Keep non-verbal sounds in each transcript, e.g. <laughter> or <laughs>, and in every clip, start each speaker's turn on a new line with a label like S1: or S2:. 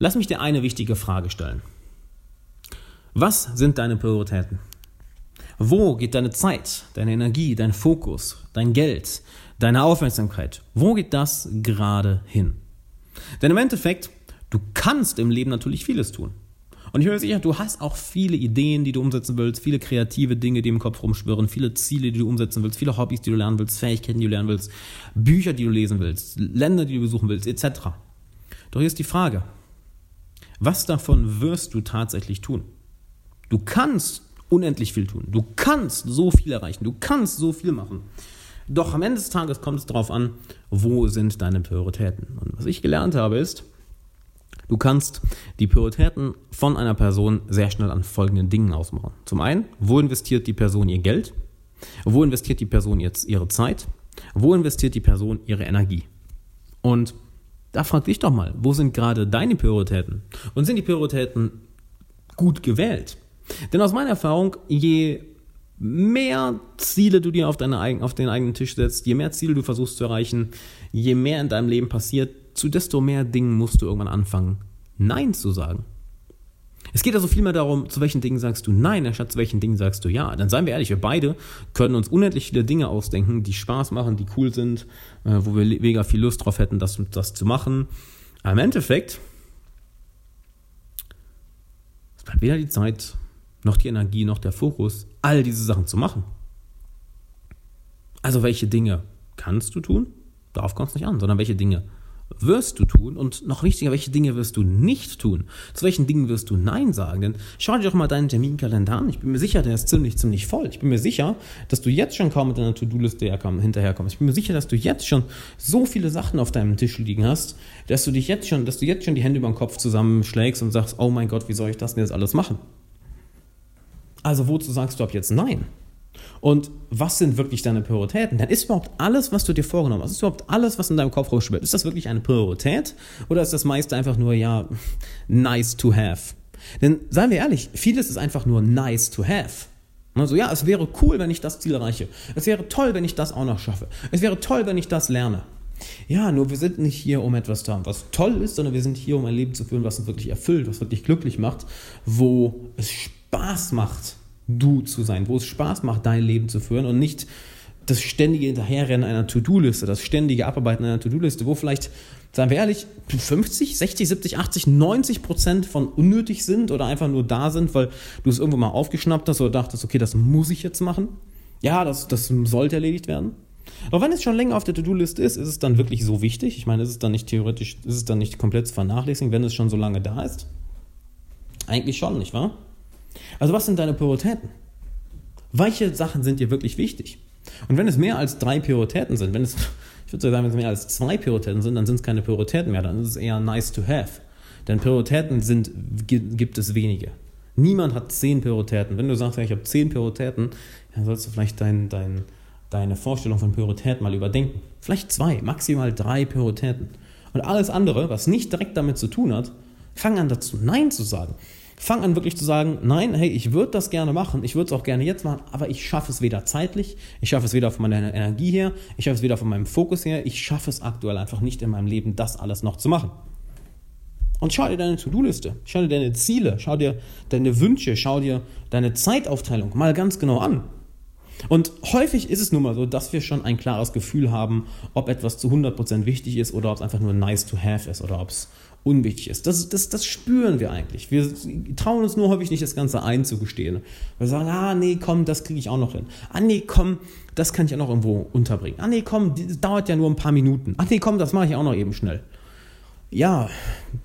S1: Lass mich dir eine wichtige Frage stellen. Was sind deine Prioritäten? Wo geht deine Zeit, deine Energie, dein Fokus, dein Geld, deine Aufmerksamkeit? Wo geht das gerade hin? Denn im Endeffekt, du kannst im Leben natürlich vieles tun. Und ich bin mir sicher, du hast auch viele Ideen, die du umsetzen willst, viele kreative Dinge, die im Kopf rumschwirren, viele Ziele, die du umsetzen willst, viele Hobbys, die du lernen willst, Fähigkeiten, die du lernen willst, Bücher, die du lesen willst, Länder, die du besuchen willst, etc. Doch hier ist die Frage, was davon wirst du tatsächlich tun? Du kannst unendlich viel tun. Du kannst so viel erreichen. Du kannst so viel machen. Doch am Ende des Tages kommt es darauf an, wo sind deine Prioritäten. Und was ich gelernt habe ist, du kannst die Prioritäten von einer Person sehr schnell an folgenden Dingen ausmachen. Zum einen, wo investiert die Person ihr Geld? Wo investiert die Person jetzt ihre Zeit? Wo investiert die Person ihre Energie? Und da frag dich doch mal, wo sind gerade deine Prioritäten? Und sind die Prioritäten gut gewählt? Denn aus meiner Erfahrung, je mehr Ziele du dir auf, deine, auf den eigenen Tisch setzt, je mehr Ziele du versuchst zu erreichen, je mehr in deinem Leben passiert, zu desto mehr Dingen musst du irgendwann anfangen, Nein zu sagen. Es geht also vielmehr darum, zu welchen Dingen sagst du Nein, anstatt zu welchen Dingen sagst du Ja. Dann seien wir ehrlich, wir beide können uns unendlich viele Dinge ausdenken, die Spaß machen, die cool sind, äh, wo wir mega viel Lust drauf hätten, das, das zu machen. Aber im Endeffekt, es bleibt weder die Zeit, noch die Energie, noch der Fokus, all diese Sachen zu machen. Also welche Dinge kannst du tun? Darauf kommt es nicht an, sondern welche Dinge wirst du tun und noch wichtiger, welche Dinge wirst du nicht tun? Zu welchen Dingen wirst du Nein sagen? Denn schau dir doch mal deinen Terminkalender an. Ich bin mir sicher, der ist ziemlich, ziemlich voll. Ich bin mir sicher, dass du jetzt schon kaum mit deiner To-Do-Liste hinterherkommst. Ich bin mir sicher, dass du jetzt schon so viele Sachen auf deinem Tisch liegen hast, dass du dich jetzt schon, dass du jetzt schon die Hände über den Kopf zusammenschlägst und sagst, oh mein Gott, wie soll ich das denn jetzt alles machen? Also wozu sagst du ab jetzt Nein? Und was sind wirklich deine Prioritäten? Dann ist überhaupt alles, was du dir vorgenommen hast, ist überhaupt alles, was in deinem Kopf rumschwirrt, ist das wirklich eine Priorität oder ist das meiste einfach nur, ja, <laughs> nice to have? Denn seien wir ehrlich, vieles ist einfach nur nice to have. Also ja, es wäre cool, wenn ich das Ziel erreiche. Es wäre toll, wenn ich das auch noch schaffe. Es wäre toll, wenn ich das lerne. Ja, nur wir sind nicht hier, um etwas zu haben, was toll ist, sondern wir sind hier, um ein Leben zu führen, was uns wirklich erfüllt, was wirklich glücklich macht, wo es Spaß macht du zu sein, wo es Spaß macht, dein Leben zu führen und nicht das ständige Hinterherrennen einer To-Do-Liste, das ständige Abarbeiten einer To-Do-Liste, wo vielleicht, seien wir ehrlich, 50, 60, 70, 80, 90 Prozent von unnötig sind oder einfach nur da sind, weil du es irgendwo mal aufgeschnappt hast oder dachtest, okay, das muss ich jetzt machen. Ja, das, das sollte erledigt werden. Aber wenn es schon länger auf der To-Do-Liste ist, ist es dann wirklich so wichtig? Ich meine, ist es dann nicht theoretisch, ist es dann nicht komplett zu vernachlässigen, wenn es schon so lange da ist? Eigentlich schon, nicht wahr? Also was sind deine Prioritäten? Welche Sachen sind dir wirklich wichtig? Und wenn es mehr als drei Prioritäten sind, wenn es, ich würde sagen, wenn es mehr als zwei Prioritäten sind, dann sind es keine Prioritäten mehr, dann ist es eher nice to have. Denn Prioritäten sind, gibt es wenige. Niemand hat zehn Prioritäten. Wenn du sagst, ja, ich habe zehn Prioritäten, dann sollst du vielleicht dein, dein, deine Vorstellung von Prioritäten mal überdenken. Vielleicht zwei, maximal drei Prioritäten. Und alles andere, was nicht direkt damit zu tun hat, fang an dazu Nein zu sagen. Fang an wirklich zu sagen, nein, hey, ich würde das gerne machen, ich würde es auch gerne jetzt machen, aber ich schaffe es weder zeitlich, ich schaffe es weder von meiner Energie her, ich schaffe es weder von meinem Fokus her, ich schaffe es aktuell einfach nicht in meinem Leben, das alles noch zu machen. Und schau dir deine To-Do-Liste, schau dir deine Ziele, schau dir deine Wünsche, schau dir deine Zeitaufteilung mal ganz genau an. Und häufig ist es nun mal so, dass wir schon ein klares Gefühl haben, ob etwas zu 100% wichtig ist oder ob es einfach nur nice to have ist oder ob es unwichtig ist. Das, das, das spüren wir eigentlich. Wir trauen uns nur häufig nicht, das Ganze einzugestehen. Wir sagen, ah nee, komm, das kriege ich auch noch hin. Ah nee, komm, das kann ich auch noch irgendwo unterbringen. Ah nee, komm, das dauert ja nur ein paar Minuten. Ah nee, komm, das mache ich auch noch eben schnell ja,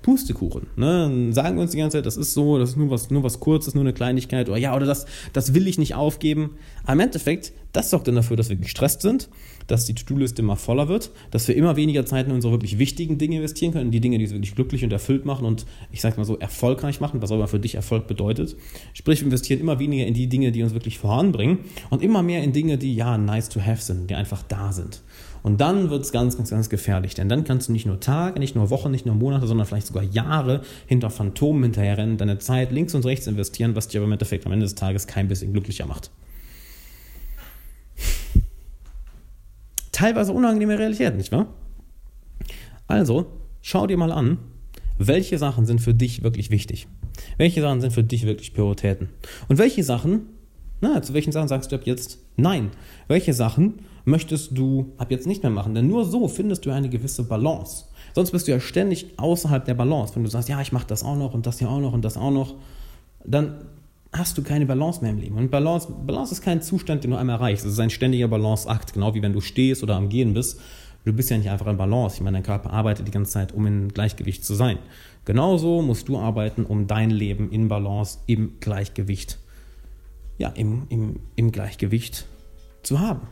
S1: Pustekuchen. Ne? Sagen wir uns die ganze Zeit, das ist so, das ist nur was, nur was Kurzes, nur eine Kleinigkeit oder ja, oder das, das will ich nicht aufgeben. Aber im Endeffekt, das sorgt dann dafür, dass wir gestresst sind, dass die To-Do-Liste immer voller wird, dass wir immer weniger Zeit in unsere wirklich wichtigen Dinge investieren können, die Dinge, die uns wirklich glücklich und erfüllt machen und ich sag mal so erfolgreich machen, was auch immer für dich Erfolg bedeutet. Sprich, wir investieren immer weniger in die Dinge, die uns wirklich voranbringen und immer mehr in Dinge, die ja nice to have sind, die einfach da sind. Und dann wird es ganz, ganz, ganz gefährlich, denn dann kannst du nicht nur Tage, nicht nur Wochen, nicht nur Monate, sondern vielleicht sogar Jahre hinter Phantomen hinterherrennen, deine Zeit links und rechts investieren, was dich aber im Endeffekt am Ende des Tages kein bisschen glücklicher macht. Teilweise unangenehme Realität, nicht wahr? Also, schau dir mal an, welche Sachen sind für dich wirklich wichtig? Welche Sachen sind für dich wirklich Prioritäten? Und welche Sachen, na, zu welchen Sachen sagst du ab jetzt nein? Welche Sachen möchtest du ab jetzt nicht mehr machen? Denn nur so findest du eine gewisse Balance. Sonst bist du ja ständig außerhalb der Balance. Wenn du sagst, ja, ich mache das auch noch und das hier auch noch und das auch noch, dann hast du keine Balance mehr im Leben. Und Balance, Balance ist kein Zustand, den du einmal erreichst. Es ist ein ständiger Balanceakt, genau wie wenn du stehst oder am Gehen bist. Du bist ja nicht einfach in Balance. Ich meine, dein Körper arbeitet die ganze Zeit, um in Gleichgewicht zu sein. Genauso musst du arbeiten, um dein Leben in Balance, im Gleichgewicht, ja, im, im, im Gleichgewicht zu haben.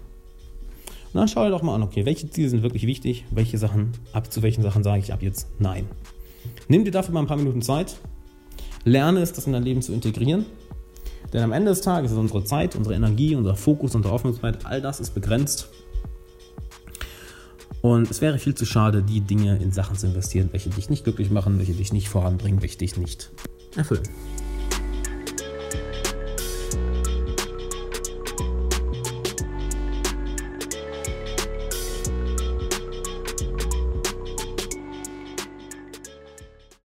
S1: Dann schau dir doch mal an, okay, welche Ziele sind wirklich wichtig, welche Sachen, ab zu welchen Sachen sage ich ab jetzt nein. Nimm dir dafür mal ein paar Minuten Zeit, lerne es, das in dein Leben zu integrieren. Denn am Ende des Tages ist unsere Zeit, unsere Energie, unser Fokus, unsere Aufmerksamkeit, all das ist begrenzt. Und es wäre viel zu schade, die Dinge in Sachen zu investieren, welche dich nicht glücklich machen, welche dich nicht voranbringen, welche dich nicht erfüllen.